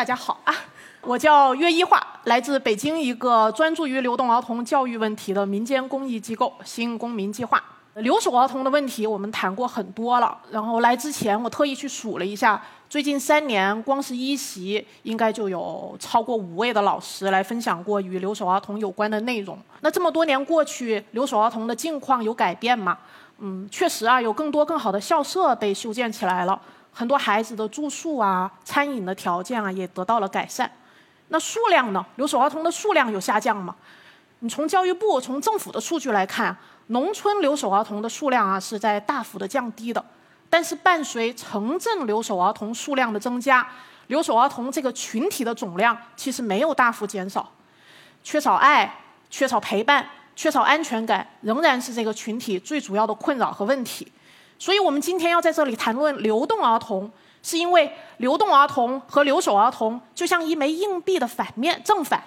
大家好啊，我叫岳一化，来自北京一个专注于流动儿童教育问题的民间公益机构——新公民计划。留守儿童的问题我们谈过很多了，然后来之前我特意去数了一下，最近三年光是一席应该就有超过五位的老师来分享过与留守儿童有关的内容。那这么多年过去，留守儿童的境况有改变吗？嗯，确实啊，有更多更好的校舍被修建起来了。很多孩子的住宿啊、餐饮的条件啊也得到了改善。那数量呢？留守儿童的数量有下降吗？你从教育部、从政府的数据来看，农村留守儿童的数量啊是在大幅的降低的。但是伴随城镇留守儿童数量的增加，留守儿童这个群体的总量其实没有大幅减少。缺少爱、缺少陪伴、缺少安全感，仍然是这个群体最主要的困扰和问题。所以我们今天要在这里谈论流动儿童，是因为流动儿童和留守儿童就像一枚硬币的反面正反。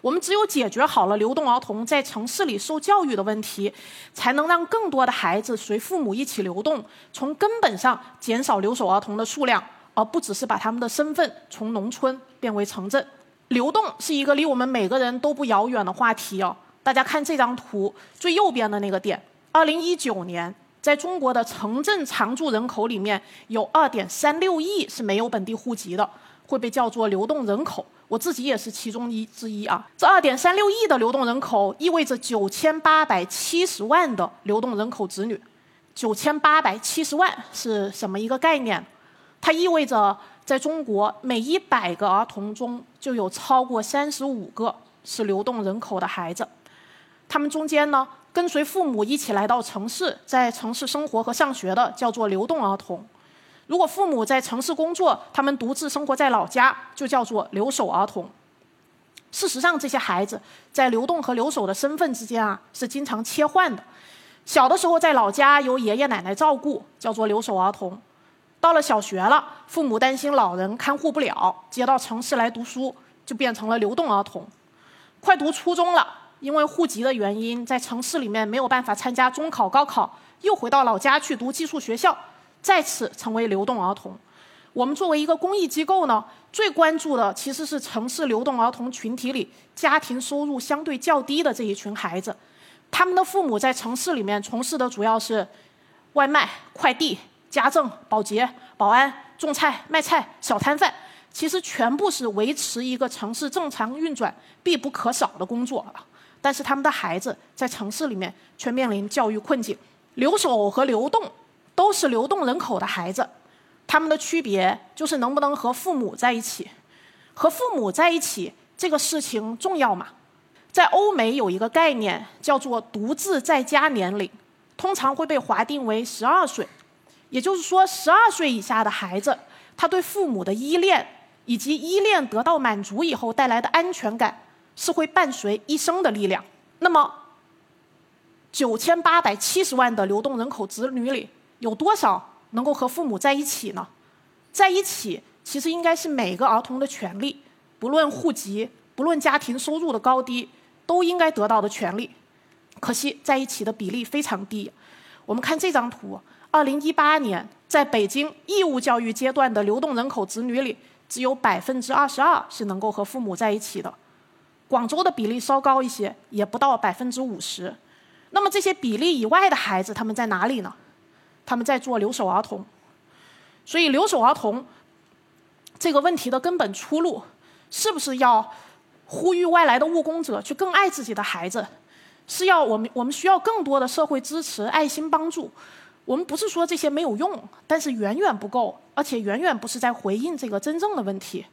我们只有解决好了流动儿童在城市里受教育的问题，才能让更多的孩子随父母一起流动，从根本上减少留守儿童的数量，而不只是把他们的身份从农村变为城镇。流动是一个离我们每个人都不遥远的话题哦。大家看这张图，最右边的那个点，二零一九年。在中国的城镇常住人口里面，有二点三六亿是没有本地户籍的，会被叫做流动人口。我自己也是其中一之一啊。这二点三六亿的流动人口，意味着九千八百七十万的流动人口子女。九千八百七十万是什么一个概念？它意味着在中国每一百个儿童中就有超过三十五个是流动人口的孩子。他们中间呢？跟随父母一起来到城市，在城市生活和上学的叫做流动儿童；如果父母在城市工作，他们独自生活在老家，就叫做留守儿童。事实上，这些孩子在流动和留守的身份之间啊，是经常切换的。小的时候在老家由爷爷奶奶照顾，叫做留守儿童；到了小学了，父母担心老人看护不了，接到城市来读书，就变成了流动儿童。快读初中了。因为户籍的原因，在城市里面没有办法参加中考、高考，又回到老家去读寄宿学校，再次成为流动儿童。我们作为一个公益机构呢，最关注的其实是城市流动儿童群体里家庭收入相对较低的这一群孩子。他们的父母在城市里面从事的主要是外卖、快递、家政、保洁、保安、种菜、卖菜、小摊贩，其实全部是维持一个城市正常运转必不可少的工作了。但是他们的孩子在城市里面却面临教育困境。留守和流动都是流动人口的孩子，他们的区别就是能不能和父母在一起。和父母在一起这个事情重要吗？在欧美有一个概念叫做独自在家年龄，通常会被划定为十二岁。也就是说，十二岁以下的孩子，他对父母的依恋以及依恋得到满足以后带来的安全感。是会伴随一生的力量。那么，九千八百七十万的流动人口子女里，有多少能够和父母在一起呢？在一起，其实应该是每个儿童的权利，不论户籍，不论家庭收入的高低，都应该得到的权利。可惜，在一起的比例非常低。我们看这张图，二零一八年，在北京义务教育阶段的流动人口子女里，只有百分之二十二是能够和父母在一起的。广州的比例稍高一些，也不到百分之五十。那么这些比例以外的孩子，他们在哪里呢？他们在做留守儿童。所以留守儿童这个问题的根本出路，是不是要呼吁外来的务工者去更爱自己的孩子？是要我们我们需要更多的社会支持、爱心帮助？我们不是说这些没有用，但是远远不够，而且远远不是在回应这个真正的问题。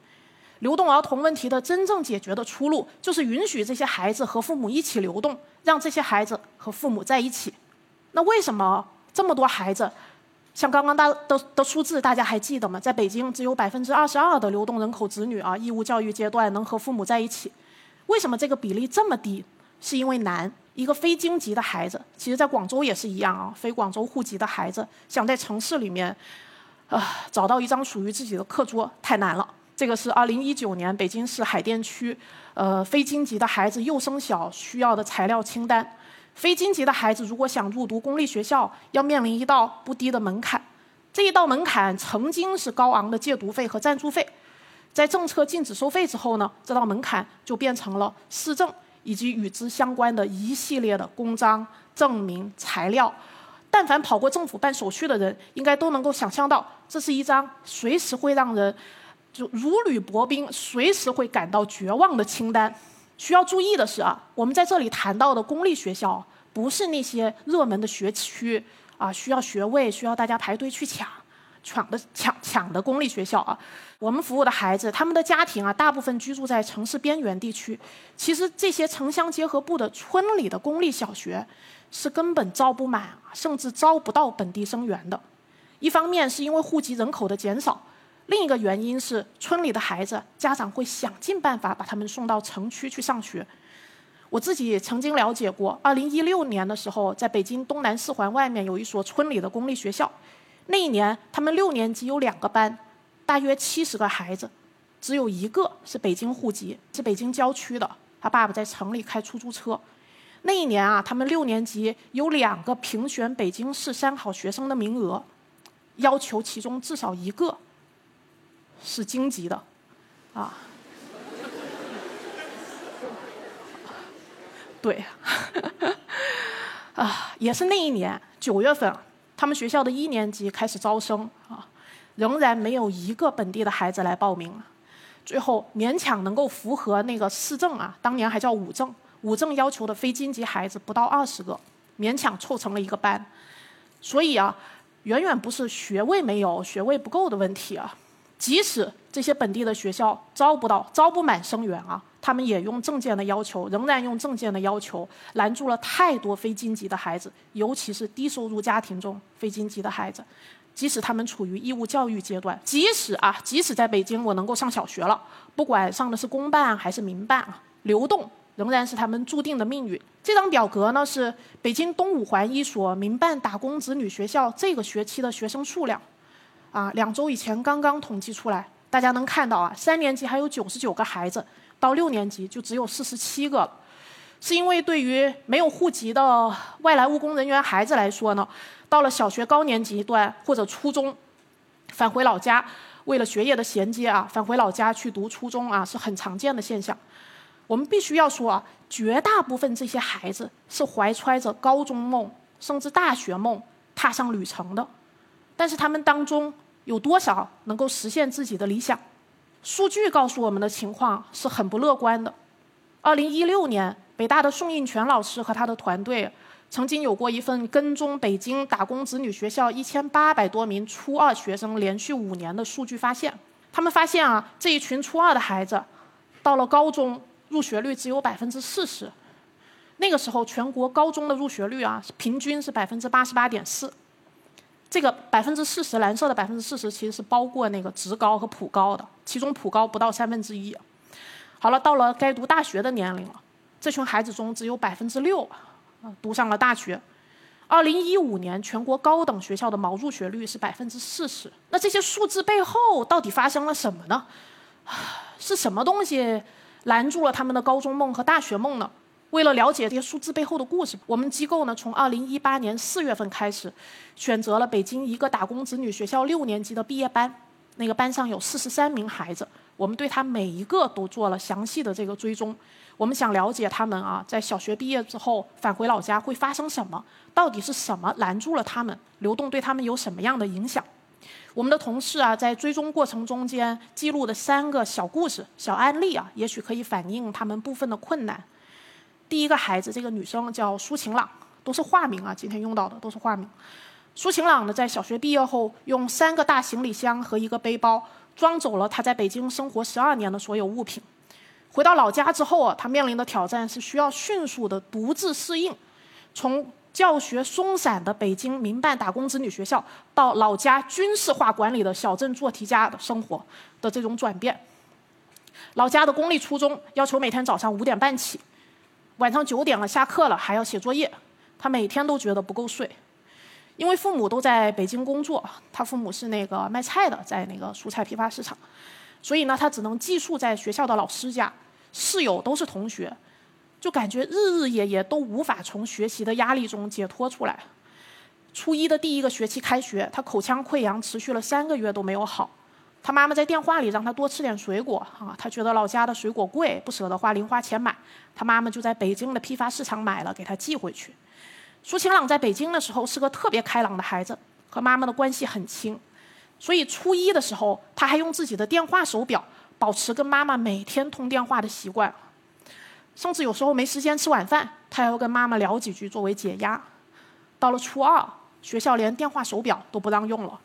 流动儿童问题的真正解决的出路，就是允许这些孩子和父母一起流动，让这些孩子和父母在一起。那为什么这么多孩子，像刚刚大的的数字，大家还记得吗？在北京，只有百分之二十二的流动人口子女啊，义务教育阶段能和父母在一起。为什么这个比例这么低？是因为难。一个非京籍的孩子，其实在广州也是一样啊，非广州户籍的孩子想在城市里面，啊，找到一张属于自己的课桌太难了。这个是二零一九年北京市海淀区，呃，非京籍的孩子幼升小需要的材料清单。非京籍的孩子如果想入读公立学校，要面临一道不低的门槛。这一道门槛曾经是高昂的借读费和赞助费，在政策禁止收费之后呢，这道门槛就变成了市政以及与之相关的一系列的公章、证明、材料。但凡跑过政府办手续的人，应该都能够想象到，这是一张随时会让人就如履薄冰、随时会感到绝望的清单。需要注意的是啊，我们在这里谈到的公立学校，不是那些热门的学区啊，需要学位、需要大家排队去抢。抢的抢抢的公立学校啊，我们服务的孩子，他们的家庭啊，大部分居住在城市边缘地区。其实这些城乡结合部的村里的公立小学，是根本招不满，甚至招不到本地生源的。一方面是因为户籍人口的减少，另一个原因是村里的孩子家长会想尽办法把他们送到城区去上学。我自己曾经了解过，二零一六年的时候，在北京东南四环外面有一所村里的公立学校。那一年，他们六年级有两个班，大约七十个孩子，只有一个是北京户籍，是北京郊区的。他爸爸在城里开出租车。那一年啊，他们六年级有两个评选北京市三好学生的名额，要求其中至少一个是京籍的，啊，对，啊，也是那一年九月份。他们学校的一年级开始招生啊，仍然没有一个本地的孩子来报名。最后勉强能够符合那个市政啊，当年还叫五政，五政要求的非京籍孩子不到二十个，勉强凑成了一个班。所以啊，远远不是学位没有、学位不够的问题啊。即使这些本地的学校招不到、招不满生源啊，他们也用证件的要求，仍然用证件的要求拦住了太多非京籍的孩子，尤其是低收入家庭中非京籍的孩子。即使他们处于义务教育阶段，即使啊，即使在北京我能够上小学了，不管上的是公办还是民办啊，流动仍然是他们注定的命运。这张表格呢，是北京东五环一所民办打工子女学校这个学期的学生数量。啊，两周以前刚刚统计出来，大家能看到啊，三年级还有九十九个孩子，到六年级就只有四十七个了。是因为对于没有户籍的外来务工人员孩子来说呢，到了小学高年级段或者初中，返回老家，为了学业的衔接啊，返回老家去读初中啊，是很常见的现象。我们必须要说啊，绝大部分这些孩子是怀揣着高中梦甚至大学梦踏上旅程的，但是他们当中。有多少能够实现自己的理想？数据告诉我们的情况是很不乐观的。二零一六年，北大的宋应全老师和他的团队曾经有过一份跟踪北京打工子女学校一千八百多名初二学生连续五年的数据发现。他们发现啊，这一群初二的孩子，到了高中入学率只有百分之四十。那个时候，全国高中的入学率啊，平均是百分之八十八点四。这个百分之四十，蓝色的百分之四十其实是包括那个职高和普高的，其中普高不到三分之一。好了，到了该读大学的年龄了，这群孩子中只有百分之六啊读上了大学。二零一五年全国高等学校的毛入学率是百分之四十。那这些数字背后到底发生了什么呢？是什么东西拦住了他们的高中梦和大学梦呢？为了了解这些数字背后的故事，我们机构呢从二零一八年四月份开始，选择了北京一个打工子女学校六年级的毕业班。那个班上有四十三名孩子，我们对他每一个都做了详细的这个追踪。我们想了解他们啊，在小学毕业之后返回老家会发生什么？到底是什么拦住了他们？流动对他们有什么样的影响？我们的同事啊，在追踪过程中间记录的三个小故事、小案例啊，也许可以反映他们部分的困难。第一个孩子，这个女生叫苏晴朗，都是化名啊，今天用到的都是化名。苏晴朗呢，在小学毕业后，用三个大行李箱和一个背包装走了她在北京生活十二年的所有物品。回到老家之后啊，她面临的挑战是需要迅速的独自适应，从教学松散的北京民办打工子女学校到老家军事化管理的小镇做题家的生活的这种转变。老家的公立初中要求每天早上五点半起。晚上九点了，下课了还要写作业，他每天都觉得不够睡，因为父母都在北京工作，他父母是那个卖菜的，在那个蔬菜批发市场，所以呢，他只能寄宿在学校的老师家，室友都是同学，就感觉日日夜夜都无法从学习的压力中解脱出来。初一的第一个学期开学，他口腔溃疡持续了三个月都没有好，他妈妈在电话里让他多吃点水果啊，他觉得老家的水果贵，不舍得花零花钱买，他妈妈就在北京的批发市场买了，给他寄回去。苏晴朗在北京的时候是个特别开朗的孩子，和妈妈的关系很亲，所以初一的时候他还用自己的电话手表保持跟妈妈每天通电话的习惯，甚至有时候没时间吃晚饭，他还要跟妈妈聊几句作为解压。到了初二，学校连电话手表都不让用了。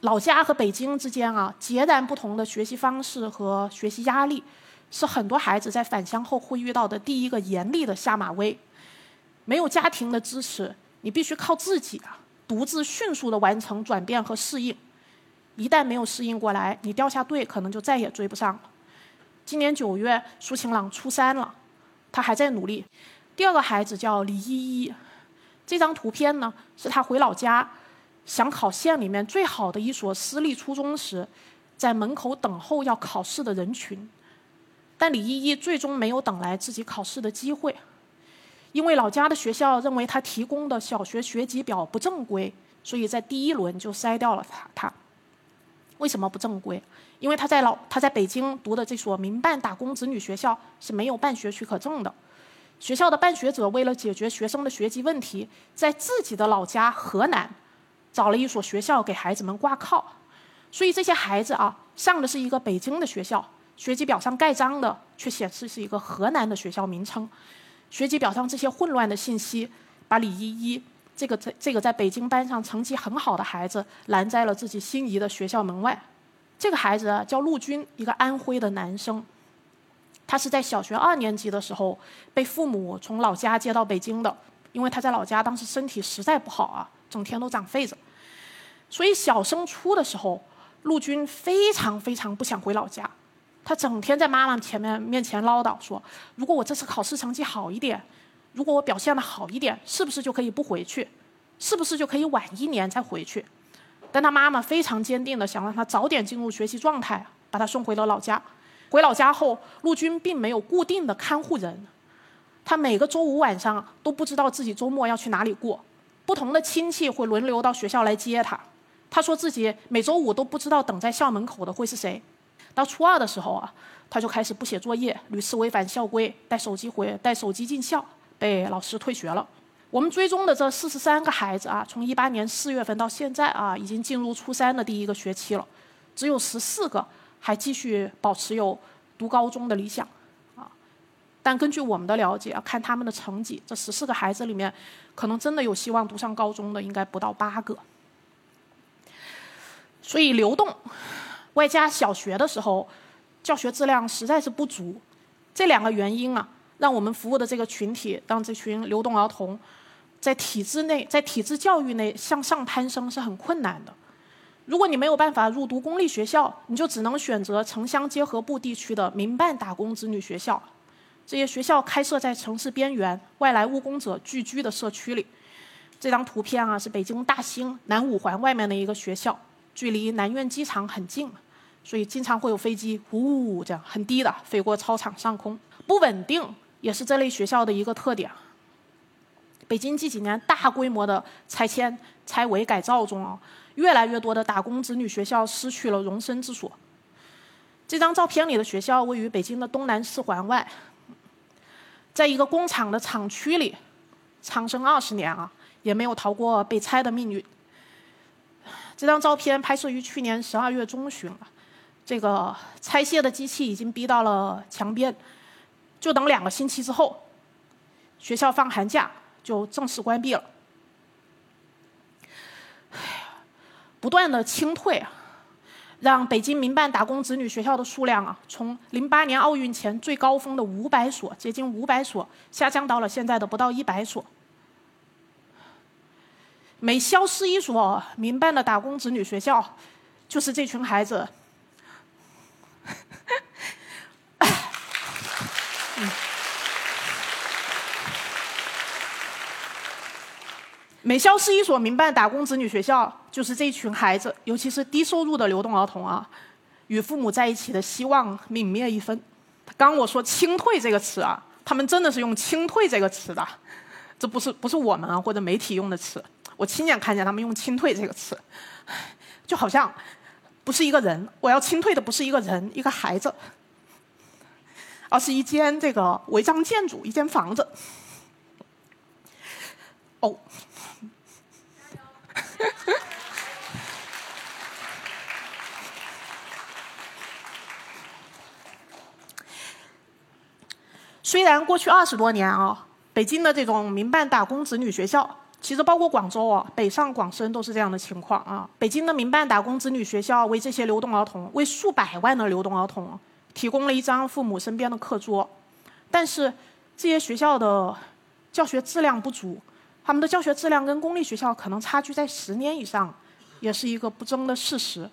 老家和北京之间啊，截然不同的学习方式和学习压力，是很多孩子在返乡后会遇到的第一个严厉的下马威。没有家庭的支持，你必须靠自己啊，独自迅速的完成转变和适应。一旦没有适应过来，你掉下队，可能就再也追不上了。今年九月，苏晴朗初三了，他还在努力。第二个孩子叫李依依，这张图片呢，是他回老家。想考县里面最好的一所私立初中时，在门口等候要考试的人群，但李依依最终没有等来自己考试的机会，因为老家的学校认为他提供的小学学籍表不正规，所以在第一轮就筛掉了他。他为什么不正规？因为他在老他在北京读的这所民办打工子女学校是没有办学许可证的，学校的办学者为了解决学生的学籍问题，在自己的老家河南。找了一所学校给孩子们挂靠，所以这些孩子啊，上的是一个北京的学校，学籍表上盖章的却显示是一个河南的学校名称。学籍表上这些混乱的信息，把李依依这个在这个在北京班上成绩很好的孩子拦在了自己心仪的学校门外。这个孩子叫陆军，一个安徽的男生。他是在小学二年级的时候被父母从老家接到北京的，因为他在老家当时身体实在不好啊。整天都长痱子，所以小升初的时候，陆军非常非常不想回老家。他整天在妈妈前面面前唠叨说：“如果我这次考试成绩好一点，如果我表现的好一点，是不是就可以不回去？是不是就可以晚一年再回去？”但他妈妈非常坚定的想让他早点进入学习状态，把他送回了老家。回老家后，陆军并没有固定的看护人，他每个周五晚上都不知道自己周末要去哪里过。不同的亲戚会轮流到学校来接他。他说自己每周五都不知道等在校门口的会是谁。到初二的时候啊，他就开始不写作业，屡次违反校规，带手机回带手机进校，被老师退学了。我们追踪的这四十三个孩子啊，从一八年四月份到现在啊，已经进入初三的第一个学期了，只有十四个还继续保持有读高中的理想。但根据我们的了解，看他们的成绩，这十四个孩子里面，可能真的有希望读上高中的，应该不到八个。所以流动，外加小学的时候教学质量实在是不足，这两个原因啊，让我们服务的这个群体，让这群流动儿童在体制内，在体制教育内向上攀升是很困难的。如果你没有办法入读公立学校，你就只能选择城乡结合部地区的民办打工子女学校。这些学校开设在城市边缘、外来务工者聚居的社区里。这张图片啊，是北京大兴南五环外面的一个学校，距离南苑机场很近，所以经常会有飞机呜呜这样很低的飞过操场上空。不稳定也是这类学校的一个特点。北京近几年大规模的拆迁、拆违改造中啊，越来越多的打工子女学校失去了容身之所。这张照片里的学校位于北京的东南四环外。在一个工厂的厂区里，长生二十年啊，也没有逃过被拆的命运。这张照片拍摄于去年十二月中旬了，这个拆卸的机器已经逼到了墙边，就等两个星期之后，学校放寒假就正式关闭了。不断的清退。让北京民办打工子女学校的数量啊，从零八年奥运前最高峰的五百所，接近五百所，下降到了现在的不到一百所。每消失一所民办的打工子女学校，就是这群孩子。美校是一所民办打工子女学校，就是这群孩子，尤其是低收入的流动儿童啊，与父母在一起的希望泯灭一分。刚我说“清退”这个词啊，他们真的是用“清退”这个词的，这不是不是我们啊或者媒体用的词，我亲眼看见他们用“清退”这个词。就好像不是一个人，我要清退的不是一个人、一个孩子，而是一间这个违章建筑、一间房子。哦。虽然过去二十多年啊，北京的这种民办打工子女学校，其实包括广州啊，北上广深都是这样的情况啊。北京的民办打工子女学校为这些流动儿童，为数百万的流动儿童提供了一张父母身边的课桌，但是这些学校的教学质量不足，他们的教学质量跟公立学校可能差距在十年以上，也是一个不争的事实。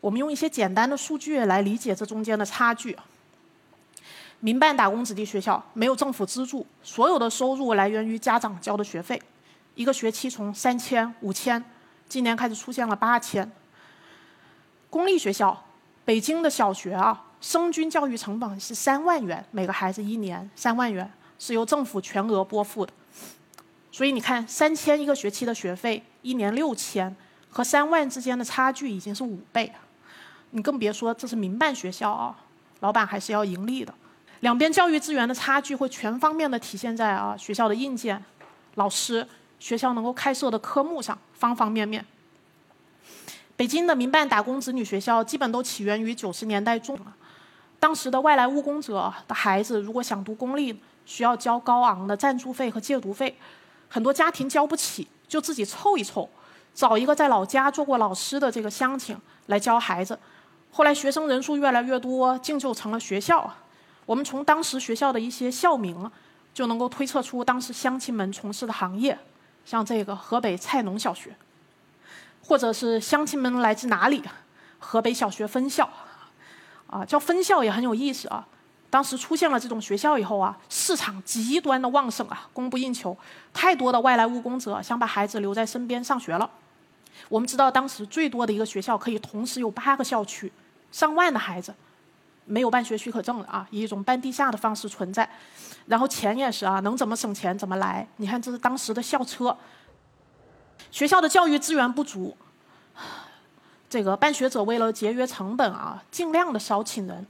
我们用一些简单的数据来理解这中间的差距。民办打工子弟学校没有政府资助，所有的收入来源于家长交的学费，一个学期从三千、五千，今年开始出现了八千。公立学校，北京的小学啊，生均教育成本是三万元，每个孩子一年三万元是由政府全额拨付的。所以你看，三千一个学期的学费，一年六千，和三万之间的差距已经是五倍，你更别说这是民办学校啊，老板还是要盈利的。两边教育资源的差距会全方面的体现在啊学校的硬件、老师、学校能够开设的科目上，方方面面。北京的民办打工子女学校基本都起源于九十年代中，当时的外来务工者的孩子如果想读公立，需要交高昂的赞助费和借读费，很多家庭交不起，就自己凑一凑，找一个在老家做过老师的这个乡亲来教孩子。后来学生人数越来越多，竟就成了学校。我们从当时学校的一些校名，就能够推测出当时乡亲们从事的行业，像这个河北菜农小学，或者是乡亲们来自哪里，河北小学分校，啊，叫分校也很有意思啊。当时出现了这种学校以后啊，市场极端的旺盛啊，供不应求，太多的外来务工者想把孩子留在身边上学了。我们知道当时最多的一个学校可以同时有八个校区，上万的孩子。没有办学许可证的啊，以一种半地下的方式存在，然后钱也是啊，能怎么省钱怎么来。你看，这是当时的校车。学校的教育资源不足，这个办学者为了节约成本啊，尽量的少请人。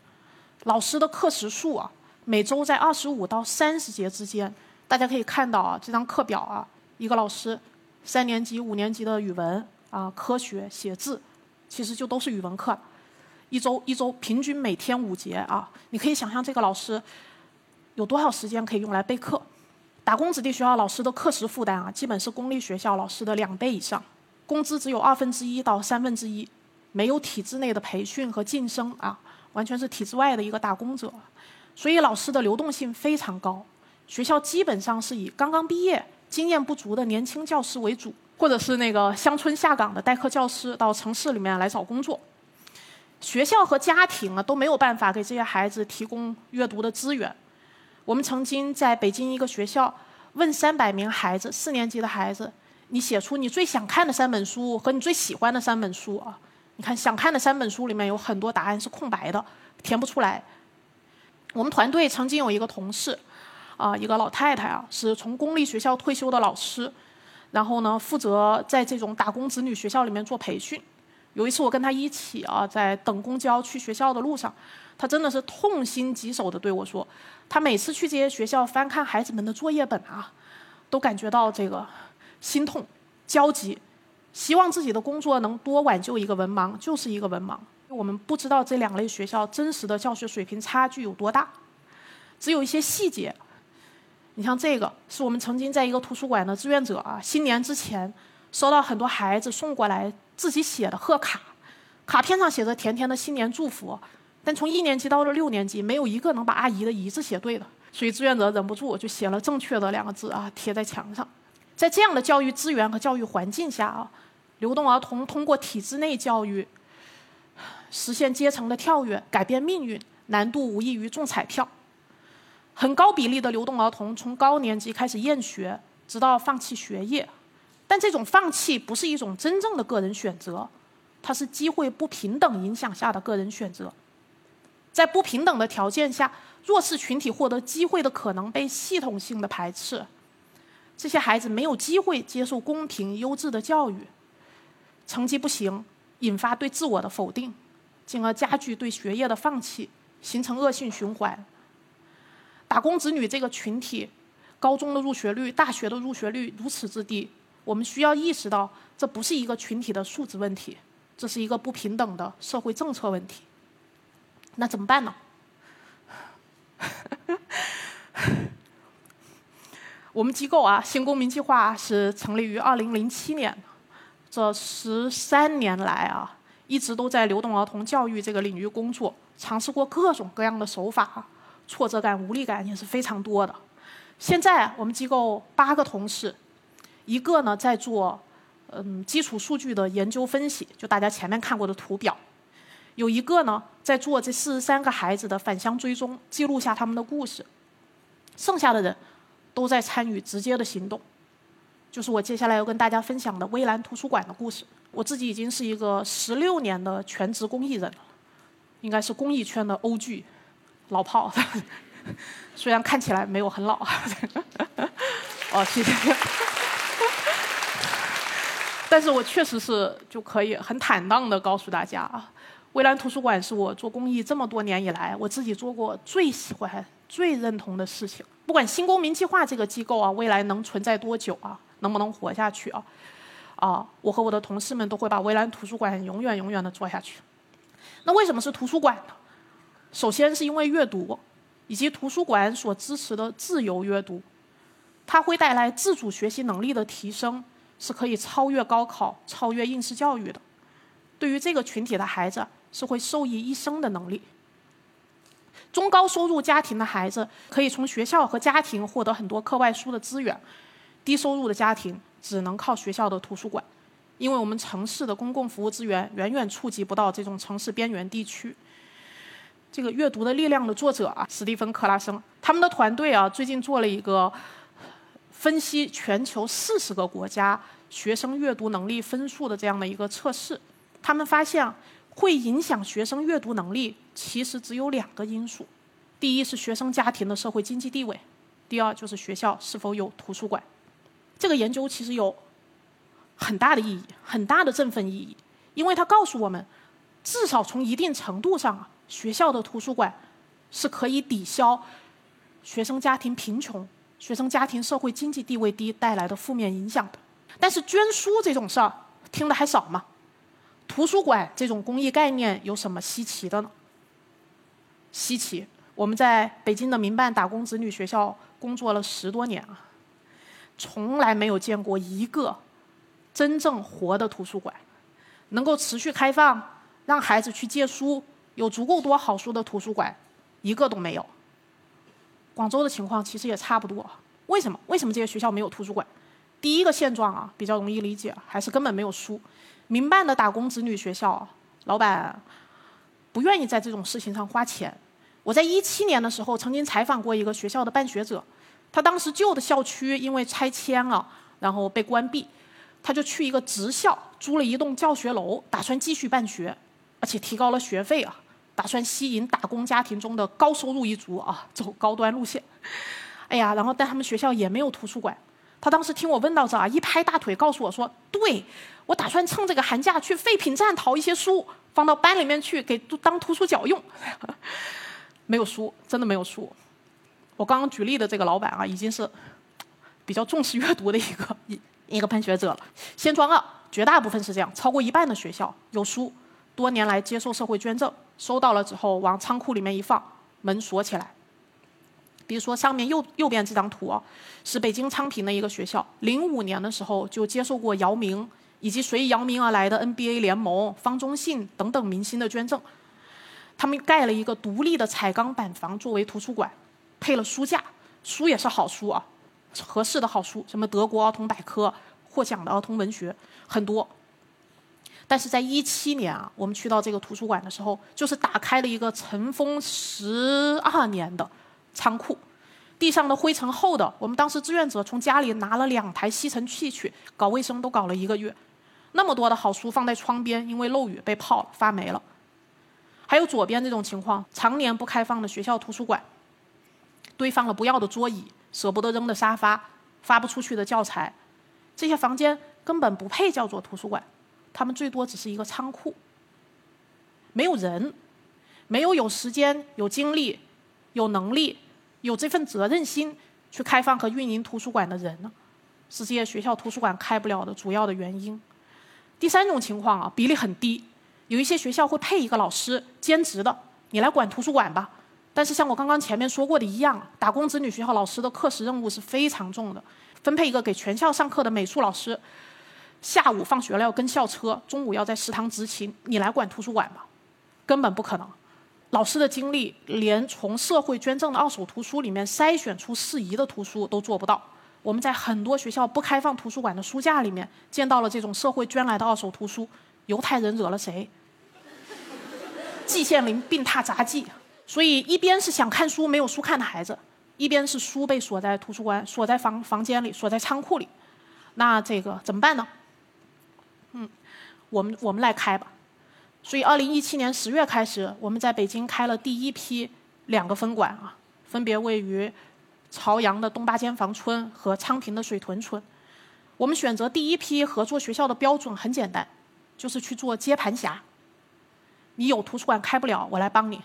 老师的课时数啊，每周在二十五到三十节之间。大家可以看到啊，这张课表啊，一个老师，三年级、五年级的语文啊、科学、写字，其实就都是语文课。一周一周平均每天五节啊，你可以想象这个老师有多少时间可以用来备课。打工子弟学校老师的课时负担啊，基本是公立学校老师的两倍以上，工资只有二分之一到三分之一，没有体制内的培训和晋升啊，完全是体制外的一个打工者，所以老师的流动性非常高。学校基本上是以刚刚毕业、经验不足的年轻教师为主，或者是那个乡村下岗的代课教师到城市里面来找工作。学校和家庭啊都没有办法给这些孩子提供阅读的资源。我们曾经在北京一个学校问三百名孩子，四年级的孩子，你写出你最想看的三本书和你最喜欢的三本书啊？你看想看的三本书里面有很多答案是空白的，填不出来。我们团队曾经有一个同事，啊，一个老太太啊，是从公立学校退休的老师，然后呢，负责在这种打工子女学校里面做培训。有一次我跟他一起啊，在等公交去学校的路上，他真的是痛心疾首的对我说，他每次去这些学校翻看孩子们的作业本啊，都感觉到这个心痛、焦急，希望自己的工作能多挽救一个文盲就是一个文盲。我们不知道这两类学校真实的教学水平差距有多大，只有一些细节。你像这个，是我们曾经在一个图书馆的志愿者啊，新年之前收到很多孩子送过来。自己写的贺卡，卡片上写着甜甜的新年祝福，但从一年级到了六年级，没有一个能把阿姨的姨字写对的，所以志愿者忍不住就写了正确的两个字啊，贴在墙上。在这样的教育资源和教育环境下啊，流动儿童通过体制内教育实现阶层的跳跃，改变命运，难度无异于中彩票。很高比例的流动儿童从高年级开始厌学，直到放弃学业。但这种放弃不是一种真正的个人选择，它是机会不平等影响下的个人选择。在不平等的条件下，弱势群体获得机会的可能被系统性的排斥，这些孩子没有机会接受公平优质的教育，成绩不行，引发对自我的否定，进而加剧对学业的放弃，形成恶性循环。打工子女这个群体，高中的入学率、大学的入学率如此之低，我们需要意识到，这不是一个群体的素质问题，这是一个不平等的社会政策问题。那怎么办呢？我们机构啊，新公民计划是成立于二零零七年，这十三年来啊，一直都在流动儿童教育这个领域工作，尝试过各种各样的手法，挫折感、无力感也是非常多的。现在我们机构八个同事，一个呢在做嗯基础数据的研究分析，就大家前面看过的图表；有一个呢在做这四十三个孩子的返乡追踪，记录下他们的故事；剩下的人。都在参与直接的行动，就是我接下来要跟大家分享的微蓝图书馆的故事。我自己已经是一个十六年的全职公益人了，应该是公益圈的欧剧老炮，虽然看起来没有很老。哦，谢谢。但是我确实是就可以很坦荡的告诉大家啊，微蓝图书馆是我做公益这么多年以来我自己做过最喜欢、最认同的事情。不管新公民计划这个机构啊，未来能存在多久啊，能不能活下去啊，啊，我和我的同事们都会把围栏图书馆永远永远的做下去。那为什么是图书馆呢？首先是因为阅读，以及图书馆所支持的自由阅读，它会带来自主学习能力的提升，是可以超越高考、超越应试教育的。对于这个群体的孩子，是会受益一生的能力。中高收入家庭的孩子可以从学校和家庭获得很多课外书的资源，低收入的家庭只能靠学校的图书馆，因为我们城市的公共服务资源远远触及不到这种城市边缘地区。这个《阅读的力量》的作者啊，史蒂芬·克拉森，他们的团队啊，最近做了一个分析全球四十个国家学生阅读能力分数的这样的一个测试，他们发现。会影响学生阅读能力，其实只有两个因素：第一是学生家庭的社会经济地位，第二就是学校是否有图书馆。这个研究其实有很大的意义，很大的振奋意义，因为它告诉我们，至少从一定程度上啊，学校的图书馆是可以抵消学生家庭贫穷、学生家庭社会经济地位低带来的负面影响的。但是捐书这种事儿，听的还少吗？图书馆这种公益概念有什么稀奇的呢？稀奇，我们在北京的民办打工子女学校工作了十多年啊，从来没有见过一个真正活的图书馆，能够持续开放，让孩子去借书，有足够多好书的图书馆，一个都没有。广州的情况其实也差不多，为什么？为什么这些学校没有图书馆？第一个现状啊，比较容易理解，还是根本没有书。民办的打工子女学校，老板不愿意在这种事情上花钱。我在一七年的时候曾经采访过一个学校的办学者，他当时旧的校区因为拆迁了，然后被关闭，他就去一个职校租了一栋教学楼，打算继续办学，而且提高了学费啊，打算吸引打工家庭中的高收入一族啊，走高端路线。哎呀，然后但他们学校也没有图书馆。他当时听我问到这儿，一拍大腿，告诉我说：“对，我打算趁这个寒假去废品站淘一些书，放到班里面去给当图书角用。”没有书，真的没有书。我刚刚举例的这个老板啊，已经是比较重视阅读的一个一一个办学者了。现状二，绝大部分是这样，超过一半的学校有书，多年来接受社会捐赠，收到了之后往仓库里面一放，门锁起来。比如说上面右右边这张图啊，是北京昌平的一个学校，零五年的时候就接受过姚明以及随姚明而来的 NBA 联盟、方中信等等明星的捐赠，他们盖了一个独立的彩钢板房作为图书馆，配了书架，书也是好书啊，合适的好书，什么德国儿童百科、获奖的儿童文学很多。但是在一七年啊，我们去到这个图书馆的时候，就是打开了一个尘封十二年的。仓库，地上的灰尘厚的。我们当时志愿者从家里拿了两台吸尘器去搞卫生，都搞了一个月。那么多的好书放在窗边，因为漏雨被泡了，发霉了。还有左边这种情况，常年不开放的学校图书馆，堆放了不要的桌椅、舍不得扔的沙发、发不出去的教材。这些房间根本不配叫做图书馆，他们最多只是一个仓库，没有人，没有有时间、有精力、有能力、有这份责任心去开放和运营图书馆的人呢，是这些学校图书馆开不了的主要的原因。第三种情况啊，比例很低，有一些学校会配一个老师兼职的，你来管图书馆吧。但是像我刚刚前面说过的一样，打工子女学校老师的课时任务是非常重的，分配一个给全校上课的美术老师，下午放学了要跟校车，中午要在食堂执勤，你来管图书馆吧，根本不可能。老师的精力连从社会捐赠的二手图书里面筛选出适宜的图书都做不到。我们在很多学校不开放图书馆的书架里面见到了这种社会捐来的二手图书。犹太人惹了谁？季羡林病榻杂技。所以一边是想看书没有书看的孩子，一边是书被锁在图书馆、锁在房房间里、锁在仓库里。那这个怎么办呢？嗯，我们我们来开吧。所以二零一七年十月开始，我们在北京开了第一批两个分馆啊，分别位于。朝阳的东八间房村和昌平的水屯村，我们选择第一批合作学校的标准很简单，就是去做接盘侠。你有图书馆开不了，我来帮你。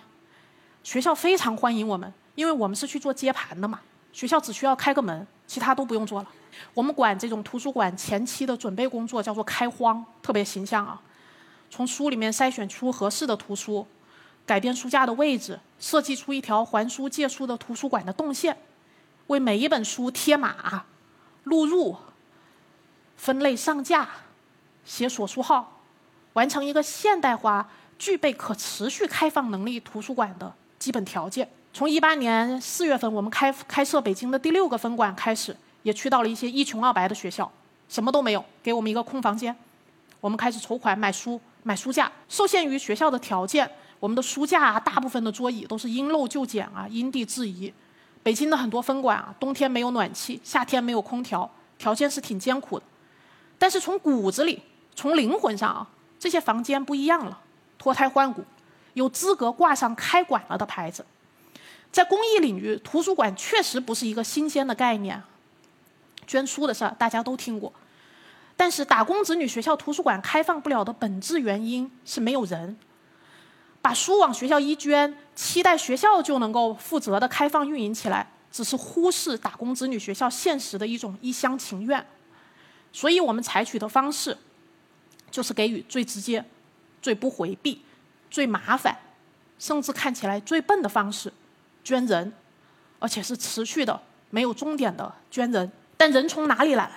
学校非常欢迎我们，因为我们是去做接盘的嘛。学校只需要开个门，其他都不用做了。我们管这种图书馆前期的准备工作叫做开荒，特别形象啊。从书里面筛选出合适的图书，改变书架的位置，设计出一条还书借书的图书馆的动线。为每一本书贴码、录入、分类上架、写锁书号，完成一个现代化、具备可持续开放能力图书馆的基本条件。从一八年四月份我们开开设北京的第六个分馆开始，也去到了一些一穷二白的学校，什么都没有，给我们一个空房间，我们开始筹款买书、买书架。受限于学校的条件，我们的书架大部分的桌椅都是因陋就简啊，因地制宜。北京的很多分馆啊，冬天没有暖气，夏天没有空调，条件是挺艰苦的。但是从骨子里、从灵魂上啊，这些房间不一样了，脱胎换骨，有资格挂上开馆了的牌子。在公益领域，图书馆确实不是一个新鲜的概念。捐书的事儿大家都听过，但是打工子女学校图书馆开放不了的本质原因是没有人。把书往学校一捐，期待学校就能够负责的开放运营起来，只是忽视打工子女学校现实的一种一厢情愿。所以我们采取的方式，就是给予最直接、最不回避、最麻烦，甚至看起来最笨的方式——捐人，而且是持续的、没有终点的捐人。但人从哪里来？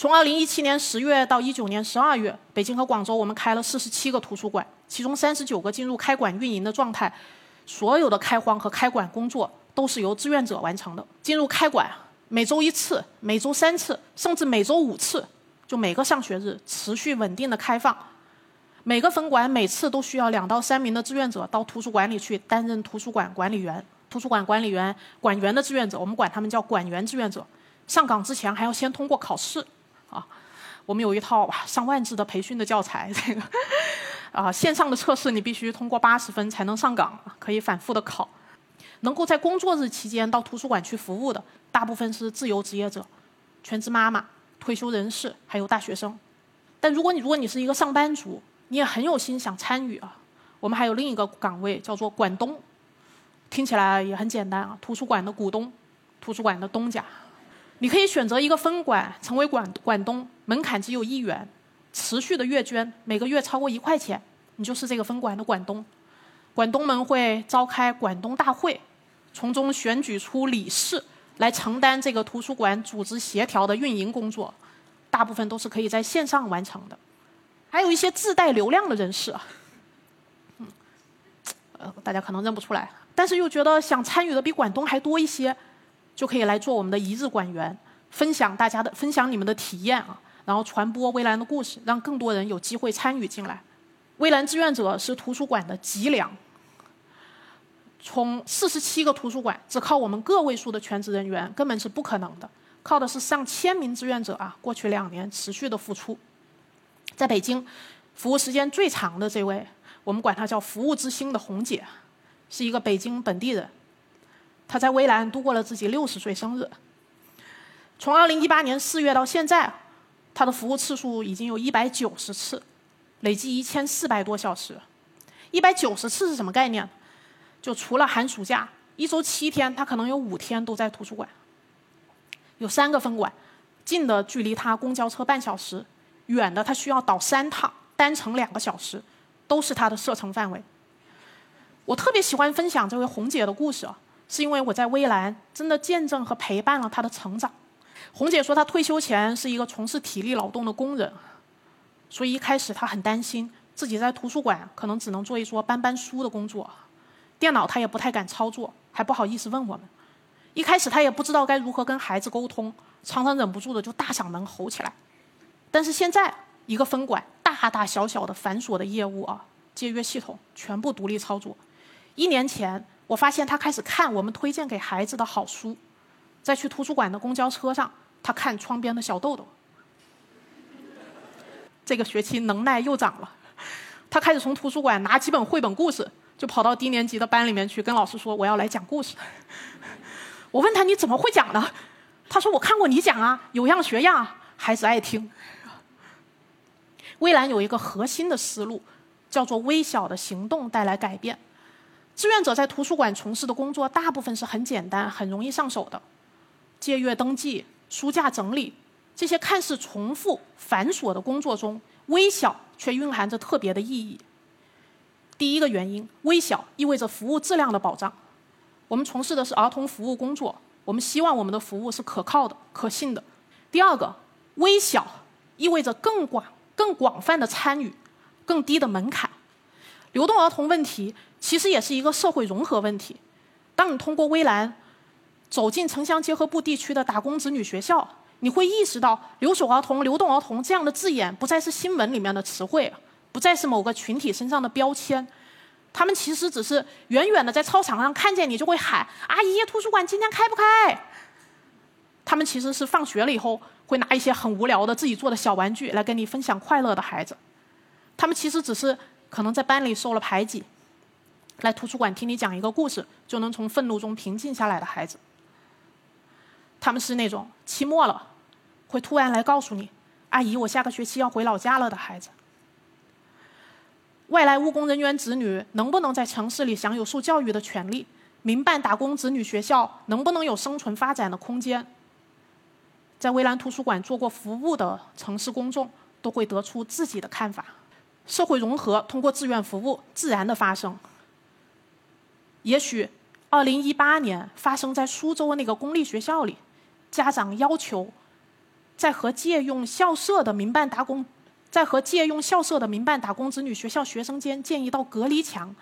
从二零一七年十月到一九年十二月，北京和广州我们开了四十七个图书馆。其中三十九个进入开馆运营的状态，所有的开荒和开馆工作都是由志愿者完成的。进入开馆，每周一次，每周三次，甚至每周五次，就每个上学日持续稳定的开放。每个分馆每次都需要两到三名的志愿者到图书馆里去担任图书馆管理员。图书馆管理员、馆员的志愿者，我们管他们叫馆员志愿者。上岗之前还要先通过考试，啊，我们有一套上万字的培训的教材，这个。啊，线上的测试你必须通过八十分才能上岗，可以反复的考。能够在工作日期间到图书馆去服务的，大部分是自由职业者、全职妈妈、退休人士，还有大学生。但如果你如果你是一个上班族，你也很有心想参与啊，我们还有另一个岗位叫做馆东，听起来也很简单啊，图书馆的股东，图书馆的东家。你可以选择一个分馆成为馆馆东，门槛只有一元。持续的月捐，每个月超过一块钱，你就是这个分馆的馆东。馆东们会召开馆东大会，从中选举出理事来承担这个图书馆组织协调的运营工作，大部分都是可以在线上完成的。还有一些自带流量的人士，嗯，呃，大家可能认不出来，但是又觉得想参与的比馆东还多一些，就可以来做我们的一日馆员，分享大家的分享你们的体验啊。然后传播微蓝的故事，让更多人有机会参与进来。微蓝志愿者是图书馆的脊梁。从四十七个图书馆，只靠我们个位数的全职人员根本是不可能的，靠的是上千名志愿者啊！过去两年持续的付出。在北京，服务时间最长的这位，我们管她叫“服务之星”的红姐，是一个北京本地人。他在微蓝度过了自己六十岁生日。从二零一八年四月到现在。他的服务次数已经有一百九十次，累计一千四百多小时。一百九十次是什么概念？就除了寒暑假，一周七天，他可能有五天都在图书馆。有三个分馆，近的距离他公交车半小时，远的他需要倒三趟，单程两个小时，都是他的射程范围。我特别喜欢分享这位红姐的故事啊，是因为我在微蓝真的见证和陪伴了他的成长。红姐说，她退休前是一个从事体力劳动的工人，所以一开始她很担心自己在图书馆可能只能做一桌搬搬书的工作，电脑她也不太敢操作，还不好意思问我们。一开始她也不知道该如何跟孩子沟通，常常忍不住的就大嗓门吼起来。但是现在，一个分管大大小小的繁琐的业务啊，借阅系统全部独立操作。一年前，我发现他开始看我们推荐给孩子的好书。在去图书馆的公交车上，他看窗边的小豆豆。这个学期能耐又长了，他开始从图书馆拿几本绘本故事，就跑到低年级的班里面去跟老师说：“我要来讲故事。”我问他：“你怎么会讲呢？”他说：“我看过你讲啊，有样学样，孩子爱听。”微蓝有一个核心的思路，叫做“微小的行动带来改变”。志愿者在图书馆从事的工作，大部分是很简单、很容易上手的。借阅登记、书架整理，这些看似重复繁琐的工作中，微小却蕴含着特别的意义。第一个原因，微小意味着服务质量的保障。我们从事的是儿童服务工作，我们希望我们的服务是可靠的、可信的。第二个，微小意味着更广、更广泛的参与，更低的门槛。流动儿童问题其实也是一个社会融合问题。当你通过微蓝。走进城乡结合部地区的打工子女学校，你会意识到“留守儿童”“流动儿童”这样的字眼不再是新闻里面的词汇，不再是某个群体身上的标签，他们其实只是远远的在操场上看见你就会喊：“阿姨，图书馆今天开不开？”他们其实是放学了以后会拿一些很无聊的自己做的小玩具来跟你分享快乐的孩子，他们其实只是可能在班里受了排挤，来图书馆听你讲一个故事就能从愤怒中平静下来的孩子。他们是那种期末了，会突然来告诉你：“阿姨，我下个学期要回老家了”的孩子。外来务工人员子女能不能在城市里享有受教育的权利？民办打工子女学校能不能有生存发展的空间？在微蓝图书馆做过服务的城市公众都会得出自己的看法。社会融合通过志愿服务自然的发生。也许，二零一八年发生在苏州那个公立学校里。家长要求，在和借用校舍的民办打工，在和借用校舍的民办打工子女学校学生间建一道隔离墙，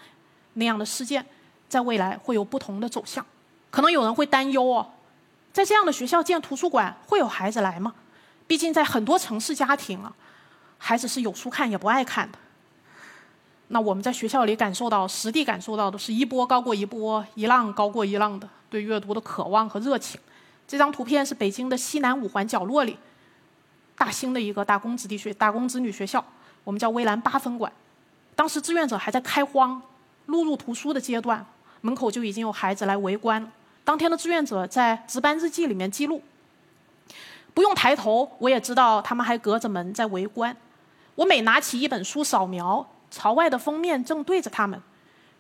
那样的事件，在未来会有不同的走向。可能有人会担忧哦，在这样的学校建图书馆，会有孩子来吗？毕竟在很多城市家庭啊，孩子是有书看也不爱看的。那我们在学校里感受到，实地感受到的是一波高过一波，一浪高过一浪的对阅读的渴望和热情。这张图片是北京的西南五环角落里，大兴的一个打工子弟学、打工子女学校，我们叫微蓝八分馆。当时志愿者还在开荒、录入图书的阶段，门口就已经有孩子来围观。当天的志愿者在值班日记里面记录：不用抬头，我也知道他们还隔着门在围观。我每拿起一本书扫描，朝外的封面正对着他们。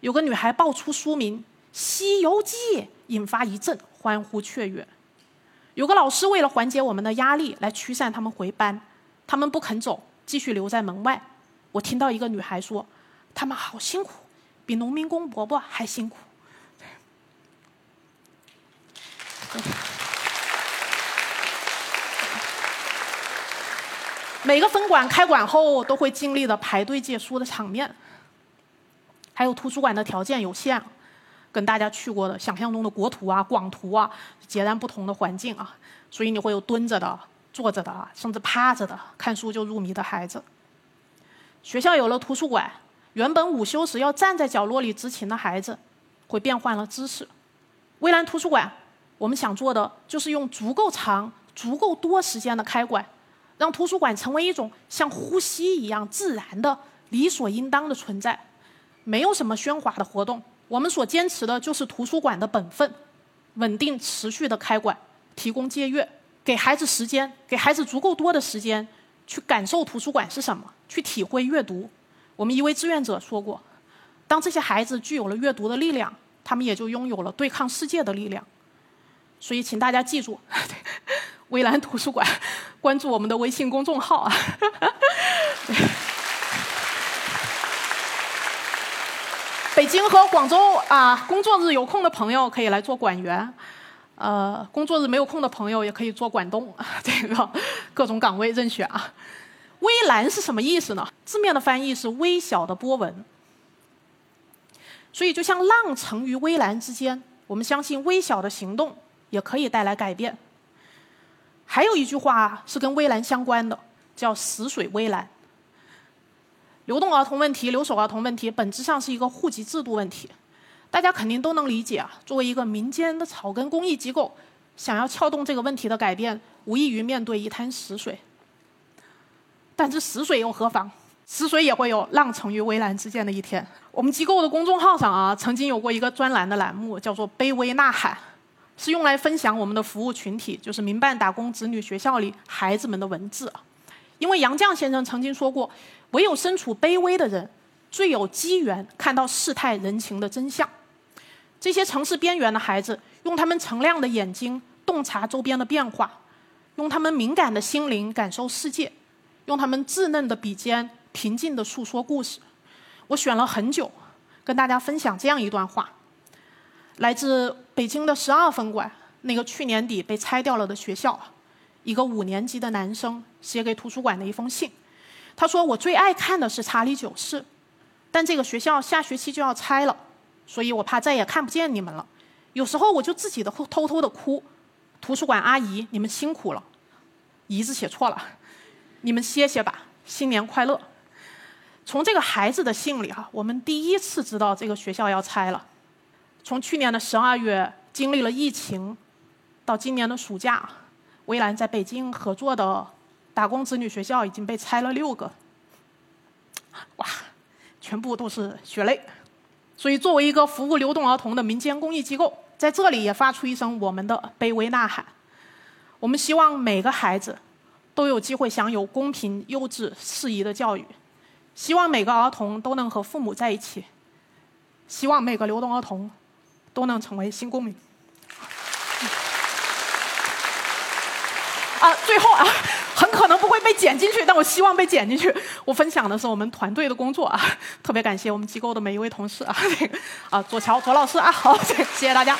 有个女孩报出书名《西游记》，引发一阵欢呼雀跃。有个老师为了缓解我们的压力，来驱散他们回班，他们不肯走，继续留在门外。我听到一个女孩说：“他们好辛苦，比农民工伯伯还辛苦。”每个分馆开馆后都会经历的排队借书的场面，还有图书馆的条件有限。跟大家去过的想象中的国图啊、广图啊，截然不同的环境啊，所以你会有蹲着的、坐着的，甚至趴着的看书就入迷的孩子。学校有了图书馆，原本午休时要站在角落里执勤的孩子，会变换了姿势。蔚蓝图书馆，我们想做的就是用足够长、足够多时间的开馆，让图书馆成为一种像呼吸一样自然的、理所应当的存在，没有什么喧哗的活动。我们所坚持的就是图书馆的本分，稳定持续的开馆，提供借阅，给孩子时间，给孩子足够多的时间去感受图书馆是什么，去体会阅读。我们一位志愿者说过，当这些孩子具有了阅读的力量，他们也就拥有了对抗世界的力量。所以，请大家记住，微蓝图书馆 关注我们的微信公众号啊。北京和广州啊，工作日有空的朋友可以来做馆员，呃，工作日没有空的朋友也可以做馆东，这个各种岗位任选啊。微蓝是什么意思呢？字面的翻译是微小的波纹，所以就像浪乘于微澜之间，我们相信微小的行动也可以带来改变。还有一句话是跟微澜相关的，叫“死水微澜”。流动儿童问题、留守儿童问题，本质上是一个户籍制度问题。大家肯定都能理解啊。作为一个民间的草根公益机构，想要撬动这个问题的改变，无异于面对一滩死水。但是死水又何妨？死水也会有浪成于微澜之间的一天。我们机构的公众号上啊，曾经有过一个专栏的栏目，叫做“卑微呐喊”，是用来分享我们的服务群体，就是民办打工子女学校里孩子们的文字。因为杨绛先生曾经说过。唯有身处卑微的人，最有机缘看到世态人情的真相。这些城市边缘的孩子，用他们澄亮的眼睛洞察周边的变化，用他们敏感的心灵感受世界，用他们稚嫩的笔尖平静地诉说故事。我选了很久，跟大家分享这样一段话，来自北京的十二分馆那个去年底被拆掉了的学校，一个五年级的男生写给图书馆的一封信。他说：“我最爱看的是《查理九世》，但这个学校下学期就要拆了，所以我怕再也看不见你们了。有时候我就自己的偷偷的哭。图书馆阿姨，你们辛苦了，姨字写错了，你们歇歇吧，新年快乐。”从这个孩子的信里哈，我们第一次知道这个学校要拆了。从去年的十二月经历了疫情，到今年的暑假，微蓝在北京合作的。打工子女学校已经被拆了六个，哇，全部都是血泪。所以，作为一个服务流动儿童的民间公益机构，在这里也发出一声我们的卑微呐喊。我们希望每个孩子都有机会享有公平、优质、适宜的教育，希望每个儿童都能和父母在一起，希望每个流动儿童都能成为新公民。啊，最后啊。很可能不会被剪进去，但我希望被剪进去。我分享的是我们团队的工作啊，特别感谢我们机构的每一位同事啊，啊，左乔左老师啊，好，谢谢大家。